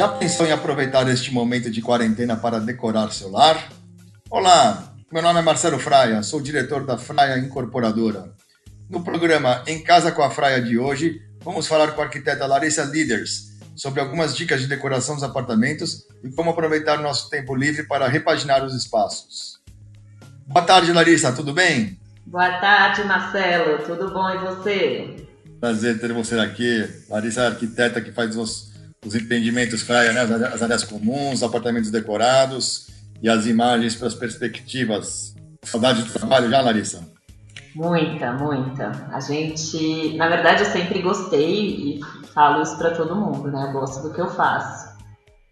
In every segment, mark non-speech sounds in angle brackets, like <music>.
Já pensou em aproveitar este momento de quarentena para decorar seu lar? Olá, meu nome é Marcelo Fraia, sou diretor da Fraia Incorporadora. No programa Em Casa com a Fraia de hoje, vamos falar com a arquiteta Larissa Leaders sobre algumas dicas de decoração dos apartamentos e como aproveitar nosso tempo livre para repaginar os espaços. Boa tarde, Larissa, tudo bem? Boa tarde, Marcelo, tudo bom e você? Prazer ter você aqui. Larissa é arquiteta que faz os os empreendimentos praia, né? as áreas comuns, os apartamentos decorados e as imagens para as perspectivas. Saudade do trabalho já, Larissa? Muita, muita. A gente, na verdade, eu sempre gostei e falo isso para todo mundo, né? Eu gosto do que eu faço.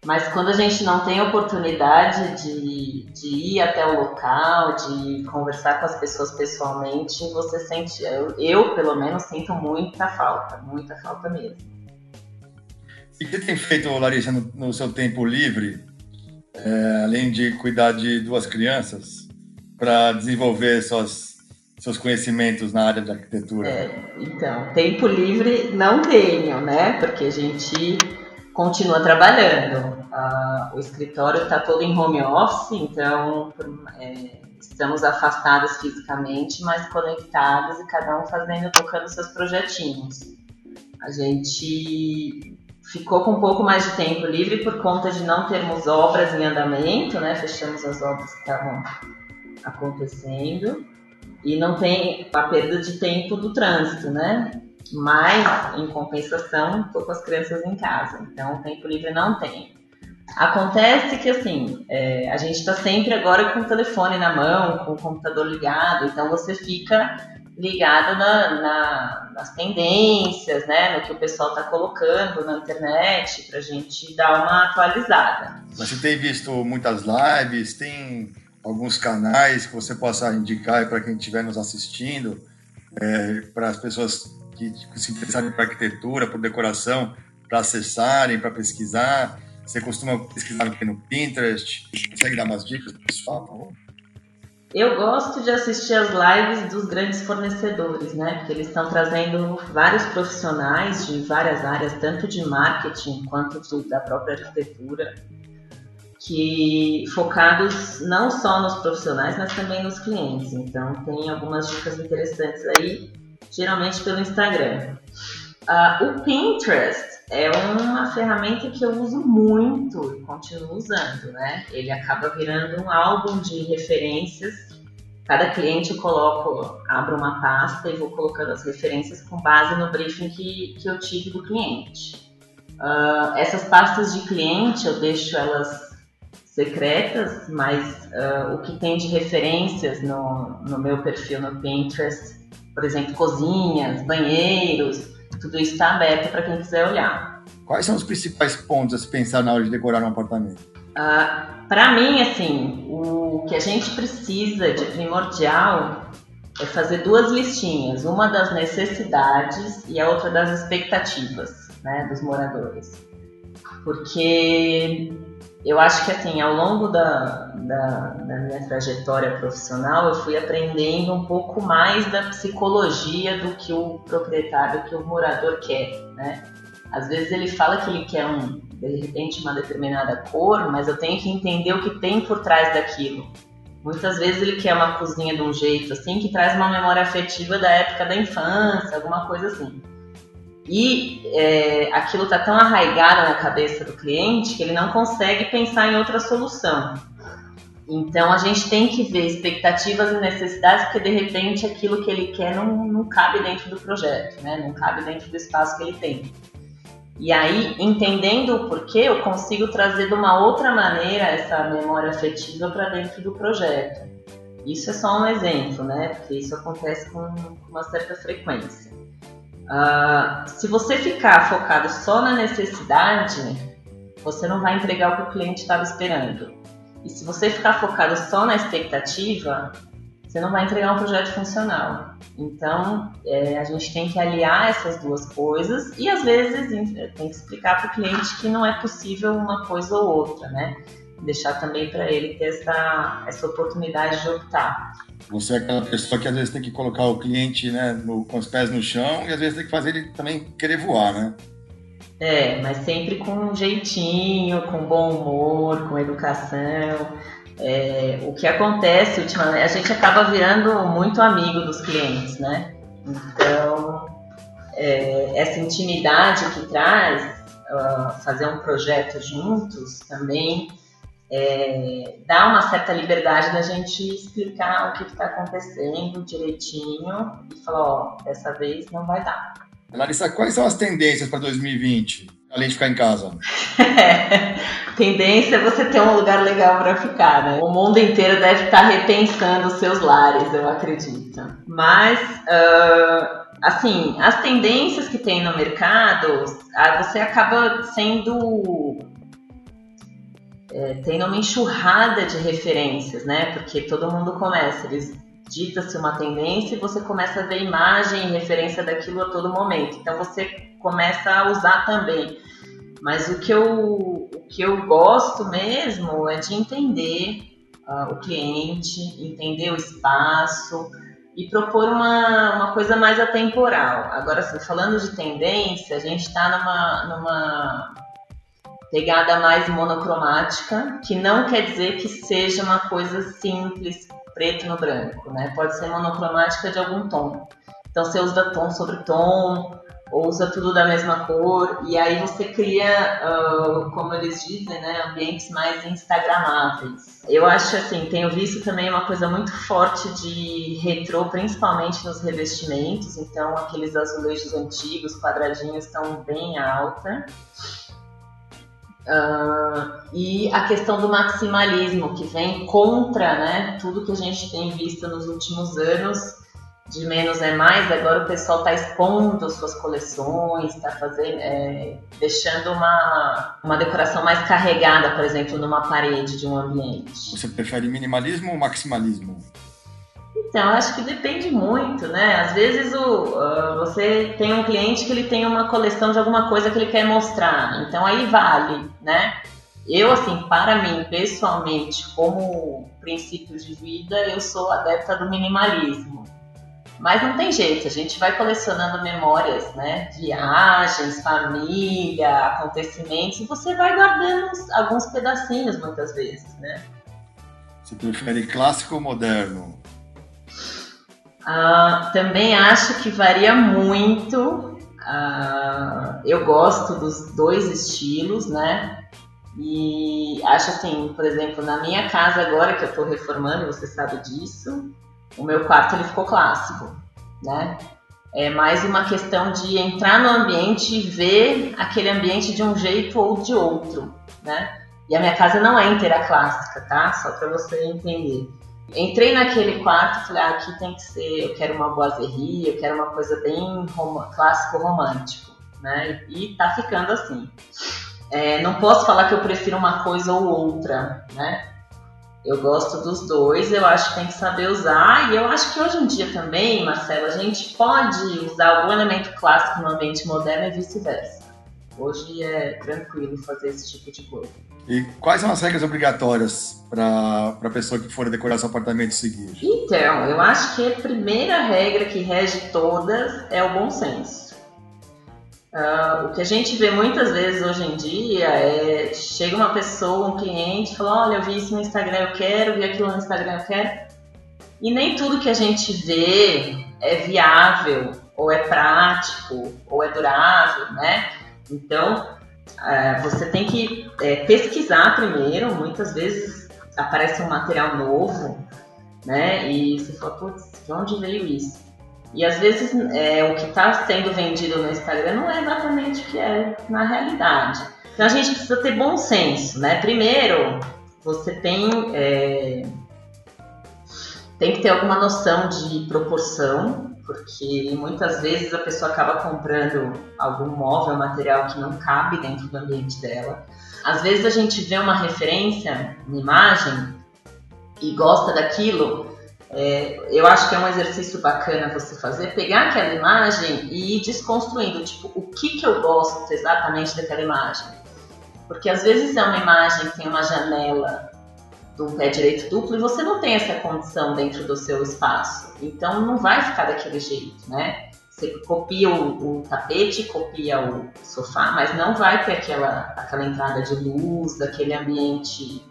Mas quando a gente não tem oportunidade de, de ir até o local, de conversar com as pessoas pessoalmente, você sente, eu, eu pelo menos sinto muita falta, muita falta mesmo. E o que tem feito, Larissa, no, no seu tempo livre, é, além de cuidar de duas crianças, para desenvolver suas, seus conhecimentos na área de arquitetura? É, então, tempo livre não tenho, né? Porque a gente continua trabalhando. Ah, o escritório está todo em home office, então é, estamos afastados fisicamente, mas conectados e cada um fazendo, tocando seus projetinhos. A gente ficou com um pouco mais de tempo livre por conta de não termos obras em andamento, né? Fechamos as obras que estavam acontecendo e não tem a perda de tempo do trânsito, né? Mas, em compensação, estou com as crianças em casa, então tempo livre não tem. Acontece que, assim, é, a gente está sempre agora com o telefone na mão, com o computador ligado, então você fica ligado na, na, nas tendências, né, no que o pessoal está colocando na internet, para a gente dar uma atualizada. Você tem visto muitas lives, tem alguns canais que você possa indicar para quem estiver nos assistindo, é, para as pessoas que se interessarem por arquitetura, por decoração, para acessarem, para pesquisar. Você costuma pesquisar no Pinterest? Consegue dar umas dicas para pessoal, por favor? Eu gosto de assistir as lives dos grandes fornecedores, né? Porque eles estão trazendo vários profissionais de várias áreas, tanto de marketing quanto da própria arquitetura, que focados não só nos profissionais, mas também nos clientes. Então tem algumas dicas interessantes aí, geralmente pelo Instagram. Uh, o Pinterest é uma ferramenta que eu uso muito e continuo usando, né? Ele acaba virando um álbum de referências. Cada cliente eu coloco, abro uma pasta e vou colocando as referências com base no briefing que, que eu tive do cliente. Uh, essas pastas de cliente eu deixo elas secretas, mas uh, o que tem de referências no, no meu perfil no Pinterest, por exemplo, cozinhas, banheiros, tudo isso está aberto para quem quiser olhar. Quais são os principais pontos a se pensar na hora de decorar um apartamento? Uh, para mim, assim, o que a gente precisa de primordial é fazer duas listinhas, uma das necessidades e a outra das expectativas né, dos moradores. Porque eu acho que assim, ao longo da, da, da, minha trajetória profissional, eu fui aprendendo um pouco mais da psicologia do que o proprietário, do que o morador quer, né? Às vezes ele fala que ele quer um, de repente uma determinada cor, mas eu tenho que entender o que tem por trás daquilo. Muitas vezes ele quer uma cozinha de um jeito assim que traz uma memória afetiva da época da infância, alguma coisa assim. E é, aquilo está tão arraigado na cabeça do cliente que ele não consegue pensar em outra solução. Então a gente tem que ver expectativas e necessidades, porque de repente aquilo que ele quer não, não cabe dentro do projeto, né? não cabe dentro do espaço que ele tem. E aí, entendendo o porquê, eu consigo trazer de uma outra maneira essa memória afetiva para dentro do projeto. Isso é só um exemplo, né? Porque isso acontece com uma certa frequência. Uh, se você ficar focado só na necessidade, você não vai entregar o que o cliente estava esperando. E se você ficar focado só na expectativa, você não vai entregar um projeto funcional. Então, é, a gente tem que aliar essas duas coisas e às vezes tem que explicar para o cliente que não é possível uma coisa ou outra, né? Deixar também para ele ter essa, essa oportunidade de optar. Você é aquela pessoa que às vezes tem que colocar o cliente né, no, com os pés no chão e às vezes tem que fazer ele também querer voar, né? É, mas sempre com um jeitinho, com bom humor, com educação. É, o que acontece ultimamente, a gente acaba virando muito amigo dos clientes, né? Então, é, essa intimidade que traz uh, fazer um projeto juntos também é, dá uma certa liberdade da gente explicar o que está acontecendo direitinho e falar, ó, dessa vez não vai dar. Larissa, quais são as tendências para 2020, além de ficar em casa? <laughs> Tendência é você ter um lugar legal para ficar, né? O mundo inteiro deve estar tá repensando os seus lares, eu acredito. Mas, uh, assim, as tendências que tem no mercado, você acaba sendo é, uma enxurrada de referências, né? Porque todo mundo começa, eles dita-se uma tendência e você começa a ver imagem e referência daquilo a todo momento. Então você começa a usar também. Mas o que eu, o que eu gosto mesmo é de entender uh, o cliente, entender o espaço e propor uma, uma coisa mais atemporal. Agora, assim, falando de tendência, a gente está numa, numa pegada mais monocromática, que não quer dizer que seja uma coisa simples, preto no branco, né? Pode ser monocromática de algum tom. Então você usa tom sobre tom, ou usa tudo da mesma cor, e aí você cria, uh, como eles dizem, né, ambientes mais instagramáveis. Eu acho assim, tenho visto também uma coisa muito forte de retrô, principalmente nos revestimentos, então aqueles azulejos antigos, quadradinhos, estão bem alta. Uh, e a questão do maximalismo, que vem contra né, tudo que a gente tem visto nos últimos anos, de menos é mais, agora o pessoal está expondo suas coleções, está fazendo, é, deixando uma, uma decoração mais carregada, por exemplo, numa parede de um ambiente. Você prefere minimalismo ou maximalismo? Então, acho que depende muito, né? Às vezes o, uh, você tem um cliente que ele tem uma coleção de alguma coisa que ele quer mostrar, então aí vale, né? Eu, assim, para mim, pessoalmente, como princípio de vida, eu sou adepta do minimalismo. Mas não tem jeito, a gente vai colecionando memórias, né? Viagens, família, acontecimentos, e você vai guardando alguns pedacinhos muitas vezes, né? Você prefere clássico ou moderno? Uh, também acho que varia muito. Uh, eu gosto dos dois estilos, né? E acho assim, por exemplo, na minha casa agora que eu estou reformando, você sabe disso, o meu quarto ele ficou clássico, né? É mais uma questão de entrar no ambiente e ver aquele ambiente de um jeito ou de outro, né? E a minha casa não é inteira clássica, tá? Só para você entender. Entrei naquele quarto e falei, ah, aqui tem que ser, eu quero uma boiserie, eu quero uma coisa bem rom clássico romântico, né? E tá ficando assim. É, não posso falar que eu prefiro uma coisa ou outra, né? Eu gosto dos dois, eu acho que tem que saber usar, e eu acho que hoje em dia também, Marcelo, a gente pode usar algum elemento clássico no ambiente moderno e vice-versa. Hoje é tranquilo fazer esse tipo de coisa. E quais são as regras obrigatórias para a pessoa que for decorar seu apartamento seguir? Então, eu acho que a primeira regra que rege todas é o bom senso. Uh, o que a gente vê muitas vezes hoje em dia é chega uma pessoa, um cliente, fala: Olha, eu vi isso no Instagram, eu quero, vi aquilo no Instagram, eu quero. E nem tudo que a gente vê é viável, ou é prático, ou é durável, né? Então, é, você tem que é, pesquisar primeiro, muitas vezes aparece um material novo, né? E você fala, putz, de onde veio isso? E às vezes é, o que está sendo vendido no Instagram não é exatamente o que é na realidade. Então a gente precisa ter bom senso, né? Primeiro, você tem, é, tem que ter alguma noção de proporção, porque muitas vezes a pessoa acaba comprando algum móvel, material que não cabe dentro do ambiente dela. Às vezes a gente vê uma referência, uma imagem e gosta daquilo. É, eu acho que é um exercício bacana você fazer, pegar aquela imagem e ir desconstruindo, tipo, o que que eu gosto exatamente daquela imagem. Porque às vezes é uma imagem que tem uma janela do pé direito duplo e você não tem essa condição dentro do seu espaço. Então não vai ficar daquele jeito, né? você copia o, o, tapete, copia o sofá, mas não vai ter aquela, aquela entrada de luz, daquele ambiente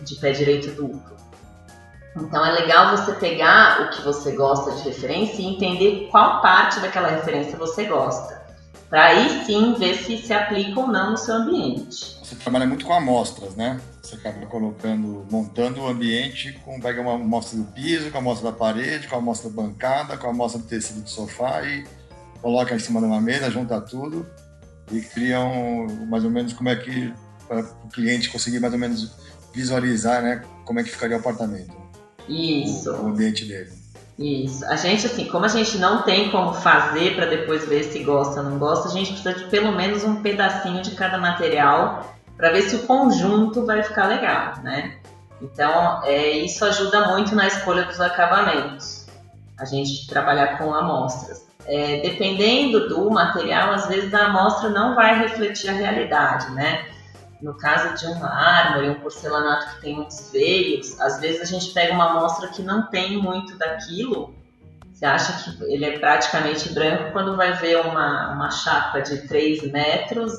de pé direito duplo. Então é legal você pegar o que você gosta de referência e entender qual parte daquela referência você gosta. Para aí sim ver se se aplica ou não no seu ambiente. Você trabalha muito com amostras, né? Você acaba colocando, montando o ambiente com pega uma amostra do piso, com a amostra da parede, com a amostra da bancada, com a amostra do tecido do sofá e coloca em cima de uma mesa, junta tudo e criam mais ou menos como é que para o cliente conseguir mais ou menos visualizar, né, como é que ficaria o apartamento. Isso. O, o ambiente dele. Isso. A gente, assim, como a gente não tem como fazer para depois ver se gosta ou não gosta, a gente precisa de pelo menos um pedacinho de cada material para ver se o conjunto vai ficar legal, né? Então, é, isso ajuda muito na escolha dos acabamentos. A gente trabalhar com amostras. É, dependendo do material, às vezes a amostra não vai refletir a realidade, né? No caso de um mármore, um porcelanato que tem muitos veios, às vezes a gente pega uma amostra que não tem muito daquilo, você acha que ele é praticamente branco, quando vai ver uma, uma chapa de 3 metros,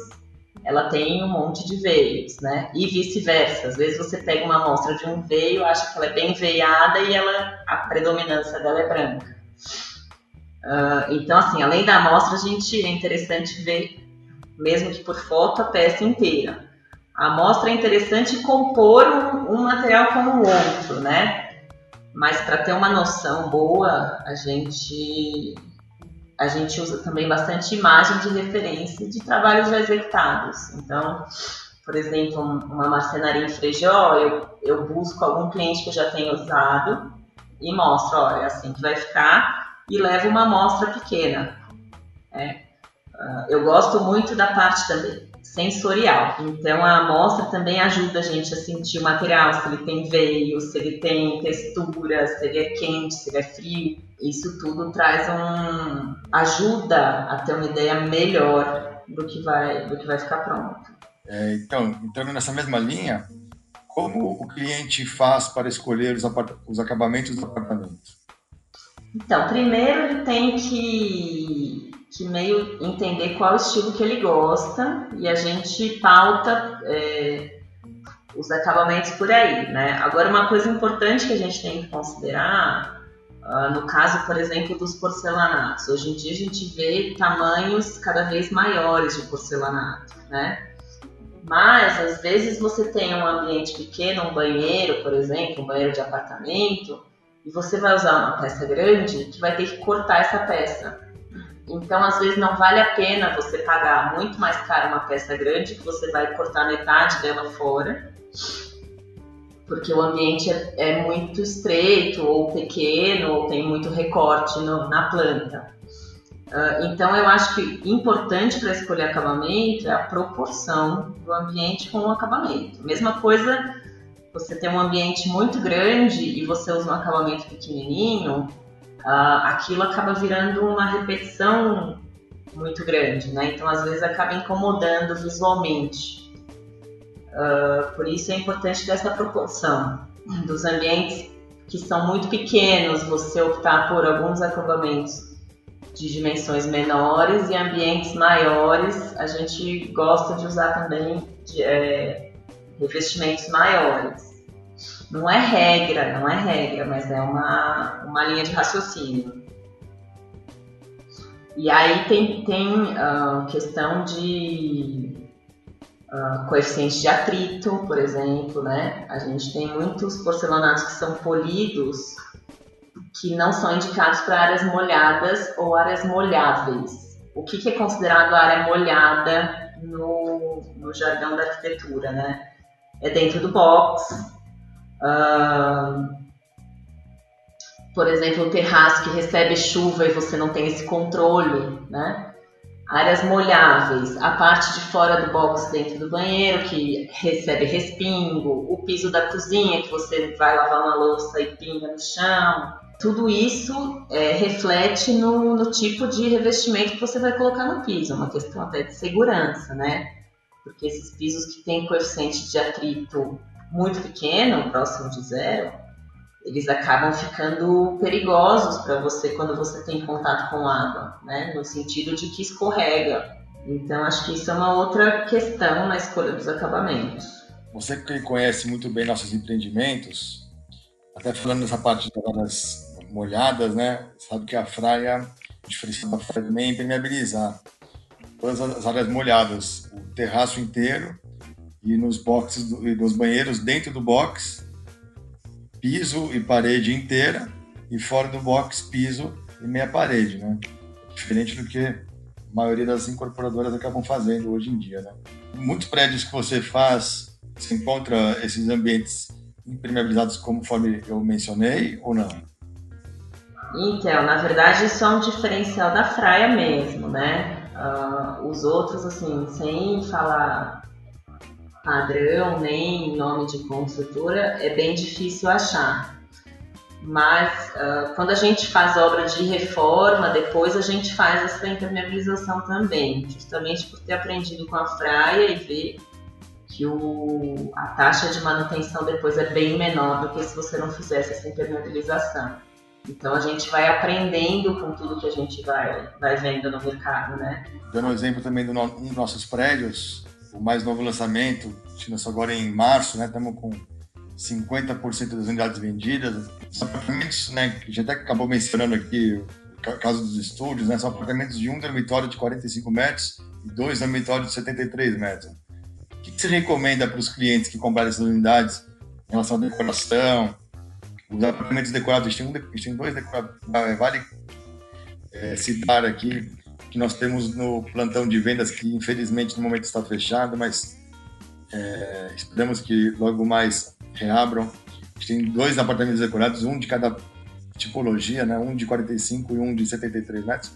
ela tem um monte de veios, né? E vice-versa. Às vezes você pega uma amostra de um veio, acha que ela é bem veiada e ela, a predominância dela é branca. Uh, então, assim, além da amostra, a gente é interessante ver, mesmo que por foto, a peça inteira. A amostra é interessante compor um, um material com o outro, né? Mas para ter uma noção boa, a gente a gente usa também bastante imagem de referência de trabalhos já executados. Então, por exemplo, uma marcenaria em Frejó, eu, eu busco algum cliente que eu já tenha usado e mostro, olha, é assim que vai ficar, e levo uma amostra pequena. É. Uh, eu gosto muito da parte também sensorial. Então a amostra também ajuda a gente a sentir o material, se ele tem veio, se ele tem textura, se ele é quente, se ele é frio. Isso tudo traz um ajuda a ter uma ideia melhor do que vai do que vai ficar pronto. É, então, entrando nessa mesma linha, como o cliente faz para escolher os, os acabamentos do apartamento? Então, primeiro ele tem que que meio entender qual estilo que ele gosta e a gente pauta é, os acabamentos por aí, né? Agora, uma coisa importante que a gente tem que considerar, uh, no caso, por exemplo, dos porcelanatos. Hoje em dia a gente vê tamanhos cada vez maiores de porcelanato, né? Mas, às vezes, você tem um ambiente pequeno, um banheiro, por exemplo, um banheiro de apartamento, e você vai usar uma peça grande que vai ter que cortar essa peça. Então, às vezes, não vale a pena você pagar muito mais caro uma peça grande, que você vai cortar metade dela fora, porque o ambiente é, é muito estreito, ou pequeno, ou tem muito recorte no, na planta. Uh, então, eu acho que importante para escolher acabamento é a proporção do ambiente com o acabamento. Mesma coisa, você tem um ambiente muito grande e você usa um acabamento pequenininho, uh, aquilo acaba virando uma repetição muito grande, né? Então, às vezes, acaba incomodando visualmente. Uh, por isso é importante dessa proporção dos ambientes que são muito pequenos, você optar por alguns acabamentos de dimensões menores e ambientes maiores, a gente gosta de usar também de, é, revestimentos maiores. Não é regra, não é regra, mas é uma, uma linha de raciocínio. E aí tem, tem uh, questão de uh, coeficiente de atrito, por exemplo, né? A gente tem muitos porcelanatos que são polidos que não são indicados para áreas molhadas ou áreas molháveis. O que, que é considerado área molhada no, no jargão da arquitetura, né? É dentro do box, por exemplo, o terraço que recebe chuva e você não tem esse controle, né? Áreas molháveis, a parte de fora do box dentro do banheiro que recebe respingo, o piso da cozinha que você vai lavar uma louça e pinga no chão. Tudo isso é, reflete no, no tipo de revestimento que você vai colocar no piso, é uma questão até de segurança, né? Porque esses pisos que têm coeficiente de atrito muito pequeno, próximo de zero, eles acabam ficando perigosos para você quando você tem contato com água, né? No sentido de que escorrega. Então acho que isso é uma outra questão na escolha dos acabamentos. Você que conhece muito bem nossos empreendimentos, até falando dessa parte das molhadas, né? Sabe que a fraia, a diferença da fraia também é impermeabilizar todas as áreas molhadas, o terraço inteiro e nos boxes e nos banheiros dentro do box piso e parede inteira e fora do box piso e meia parede, né? Diferente do que a maioria das incorporadoras acabam fazendo hoje em dia, né? Muitos prédios que você faz, você encontra esses ambientes impermeabilizados conforme eu mencionei ou não? Então, na verdade, isso é um diferencial da fraia mesmo, né? Uh, os outros, assim, sem falar padrão nem nome de construtora, é bem difícil achar. Mas uh, quando a gente faz obra de reforma, depois a gente faz essa impermeabilização também, justamente por ter aprendido com a Fraia e ver que o, a taxa de manutenção depois é bem menor do que se você não fizesse essa impermeabilização. Então a gente vai aprendendo com tudo que a gente vai, vai vendo no mercado, né? Dando um exemplo também do no, um dos nossos prédios, o mais novo lançamento, lançou agora em março, né? Estamos com 50% das unidades vendidas. Os apartamentos, né, que a gente até acabou mencionando aqui, o caso dos estúdios, né, são apartamentos de um dormitório de 45 metros e dois dormitórios de 73 metros. O que você recomenda para os clientes que comprarem essas unidades em relação à decoração? Os apartamentos decorados, a gente tem, um, a gente tem dois decorados, vale é, citar aqui que nós temos no plantão de vendas, que infelizmente no momento está fechado, mas é, esperamos que logo mais reabram. A gente tem dois apartamentos decorados, um de cada tipologia, né? um de 45 e um de 73 metros.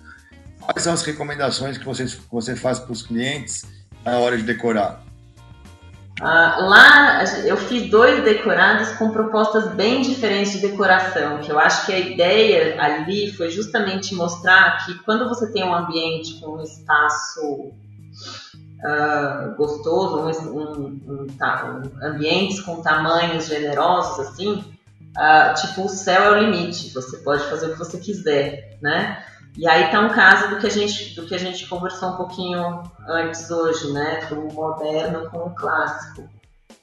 Quais são as recomendações que você, que você faz para os clientes na hora de decorar? Ah, lá eu fiz dois decorados com propostas bem diferentes de decoração, que eu acho que a ideia ali foi justamente mostrar que quando você tem um ambiente com um espaço uh, gostoso, um, um, um, um, ambientes com tamanhos generosos assim, uh, tipo o céu é o limite, você pode fazer o que você quiser, né? E aí está um caso do que a gente do que a gente conversou um pouquinho antes hoje, né? Do moderno com o clássico.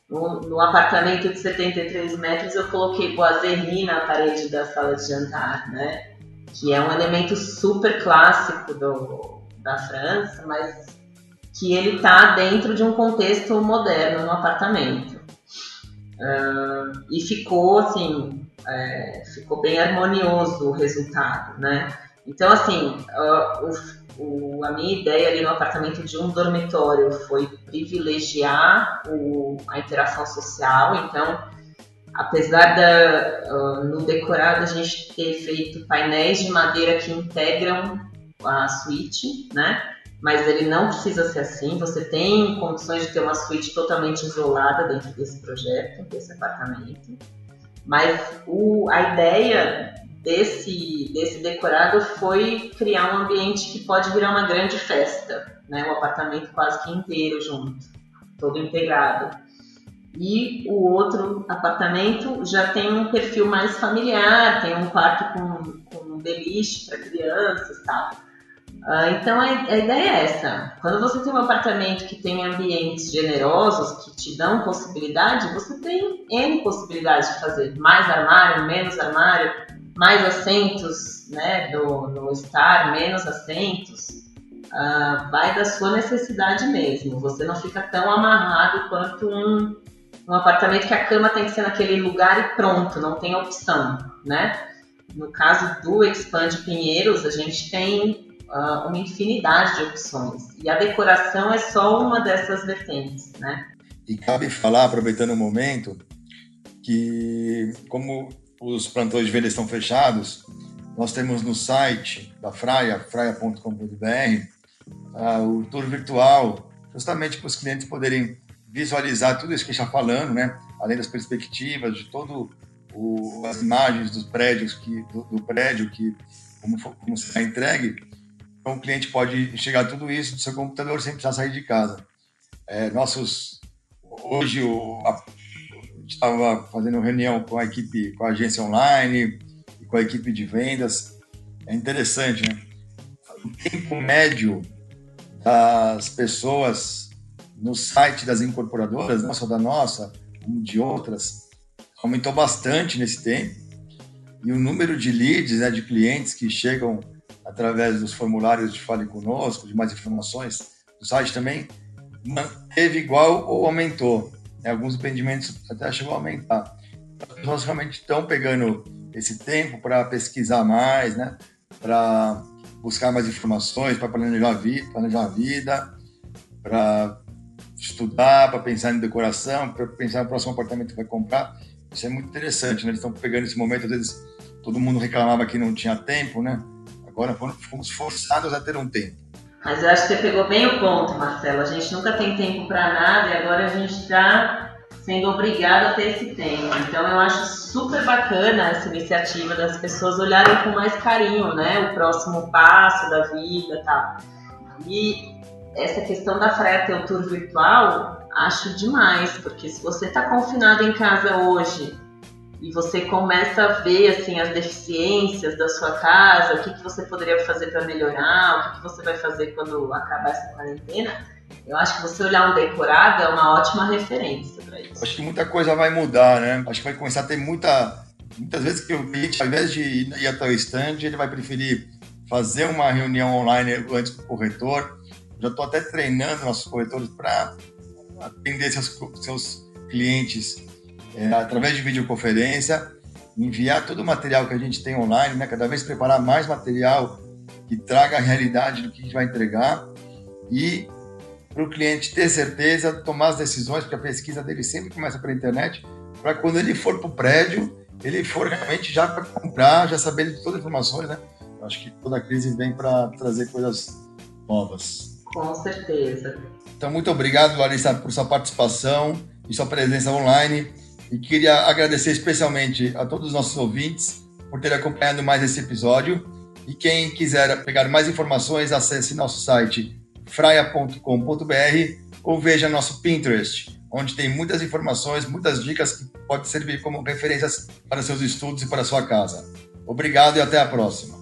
No, no apartamento de 73 metros eu coloquei boiserie na parede da sala de jantar, né? Que é um elemento super clássico do, da França, mas que ele está dentro de um contexto moderno no apartamento. Uh, e ficou assim, é, ficou bem harmonioso o resultado, né? Então, assim, o, o, a minha ideia ali no apartamento de um dormitório foi privilegiar o, a interação social. Então, apesar da, uh, no decorado a gente ter feito painéis de madeira que integram a suíte, né? Mas ele não precisa ser assim. Você tem condições de ter uma suíte totalmente isolada dentro desse projeto, desse apartamento. Mas o, a ideia desse, desse decorado foi criar um ambiente que pode virar uma grande festa, né? Um apartamento quase que inteiro junto, todo integrado. E o outro apartamento já tem um perfil mais familiar, tem um quarto com, com um beliche para crianças e tal. Uh, então a, a, ideia é essa. Quando você tem um apartamento que tem ambientes generosos, que te dão possibilidade, você tem N possibilidades de fazer. Mais armário, menos armário, mais assentos né, do, no estar, menos assentos, uh, vai da sua necessidade mesmo. Você não fica tão amarrado quanto um, um apartamento que a cama tem que ser naquele lugar e pronto, não tem opção, né? No caso do Expand Pinheiros, a gente tem uh, uma infinidade de opções e a decoração é só uma dessas vertentes, né? E cabe falar, aproveitando o momento, que como os plantões de venda estão fechados, nós temos no site da Fraia, fraia.com.br, uh, o tour virtual, justamente para os clientes poderem visualizar tudo isso que a gente está falando, né? além das perspectivas, de todo o, as imagens dos prédios que do, do prédio que como, como será entregue. Então o cliente pode enxergar tudo isso do seu computador sem precisar sair de casa. É, nossos hoje o, a, estava fazendo reunião com a equipe, com a agência online e com a equipe de vendas. É interessante, né? O tempo médio das pessoas no site das incorporadoras, não só da nossa, como de outras, aumentou bastante nesse tempo. E o número de leads, né, de clientes que chegam através dos formulários de Fale Conosco, de mais informações do site também, manteve igual ou aumentou. Né? Alguns empreendimentos até chegou a aumentar. As pessoas realmente estão pegando esse tempo para pesquisar mais, né? para buscar mais informações, para planejar, vi planejar a vida, para estudar, para pensar em decoração, para pensar no próximo apartamento que vai comprar. Isso é muito interessante, né? Eles estão pegando esse momento, às vezes todo mundo reclamava que não tinha tempo, né? Agora fomos forçados a ter um tempo. Mas eu acho que você pegou bem o ponto, Marcelo. A gente nunca tem tempo para nada e agora a gente está sendo obrigado a ter esse tempo. Então eu acho super bacana essa iniciativa das pessoas olharem com mais carinho, né, o próximo passo da vida, tá? E essa questão da Freia o tour virtual, acho demais, porque se você está confinado em casa hoje e você começa a ver assim as deficiências da sua casa, o que, que você poderia fazer para melhorar, o que, que você vai fazer quando acabar essa quarentena, eu acho que você olhar um decorado é uma ótima referência para isso. Acho que muita coisa vai mudar, né? Acho que vai começar a ter muita. Muitas vezes que o cliente, ao invés de ir até o stand, ele vai preferir fazer uma reunião online antes do corretor. Já estou até treinando nossos corretores para atender seus, seus clientes é, através de videoconferência, enviar todo o material que a gente tem online, né? cada vez preparar mais material que traga a realidade do que a gente vai entregar e para o cliente ter certeza, tomar as decisões, porque a pesquisa dele sempre começa pela internet, para quando ele for para o prédio, ele for realmente já para comprar, já sabendo de todas as informações, né? Eu acho que toda crise vem para trazer coisas novas. Com certeza. Então, muito obrigado, Larissa, por sua participação e sua presença online. E queria agradecer especialmente a todos os nossos ouvintes por terem acompanhado mais esse episódio. E quem quiser pegar mais informações, acesse nosso site fraia.com.br ou veja nosso Pinterest, onde tem muitas informações, muitas dicas que podem servir como referências para seus estudos e para sua casa. Obrigado e até a próxima.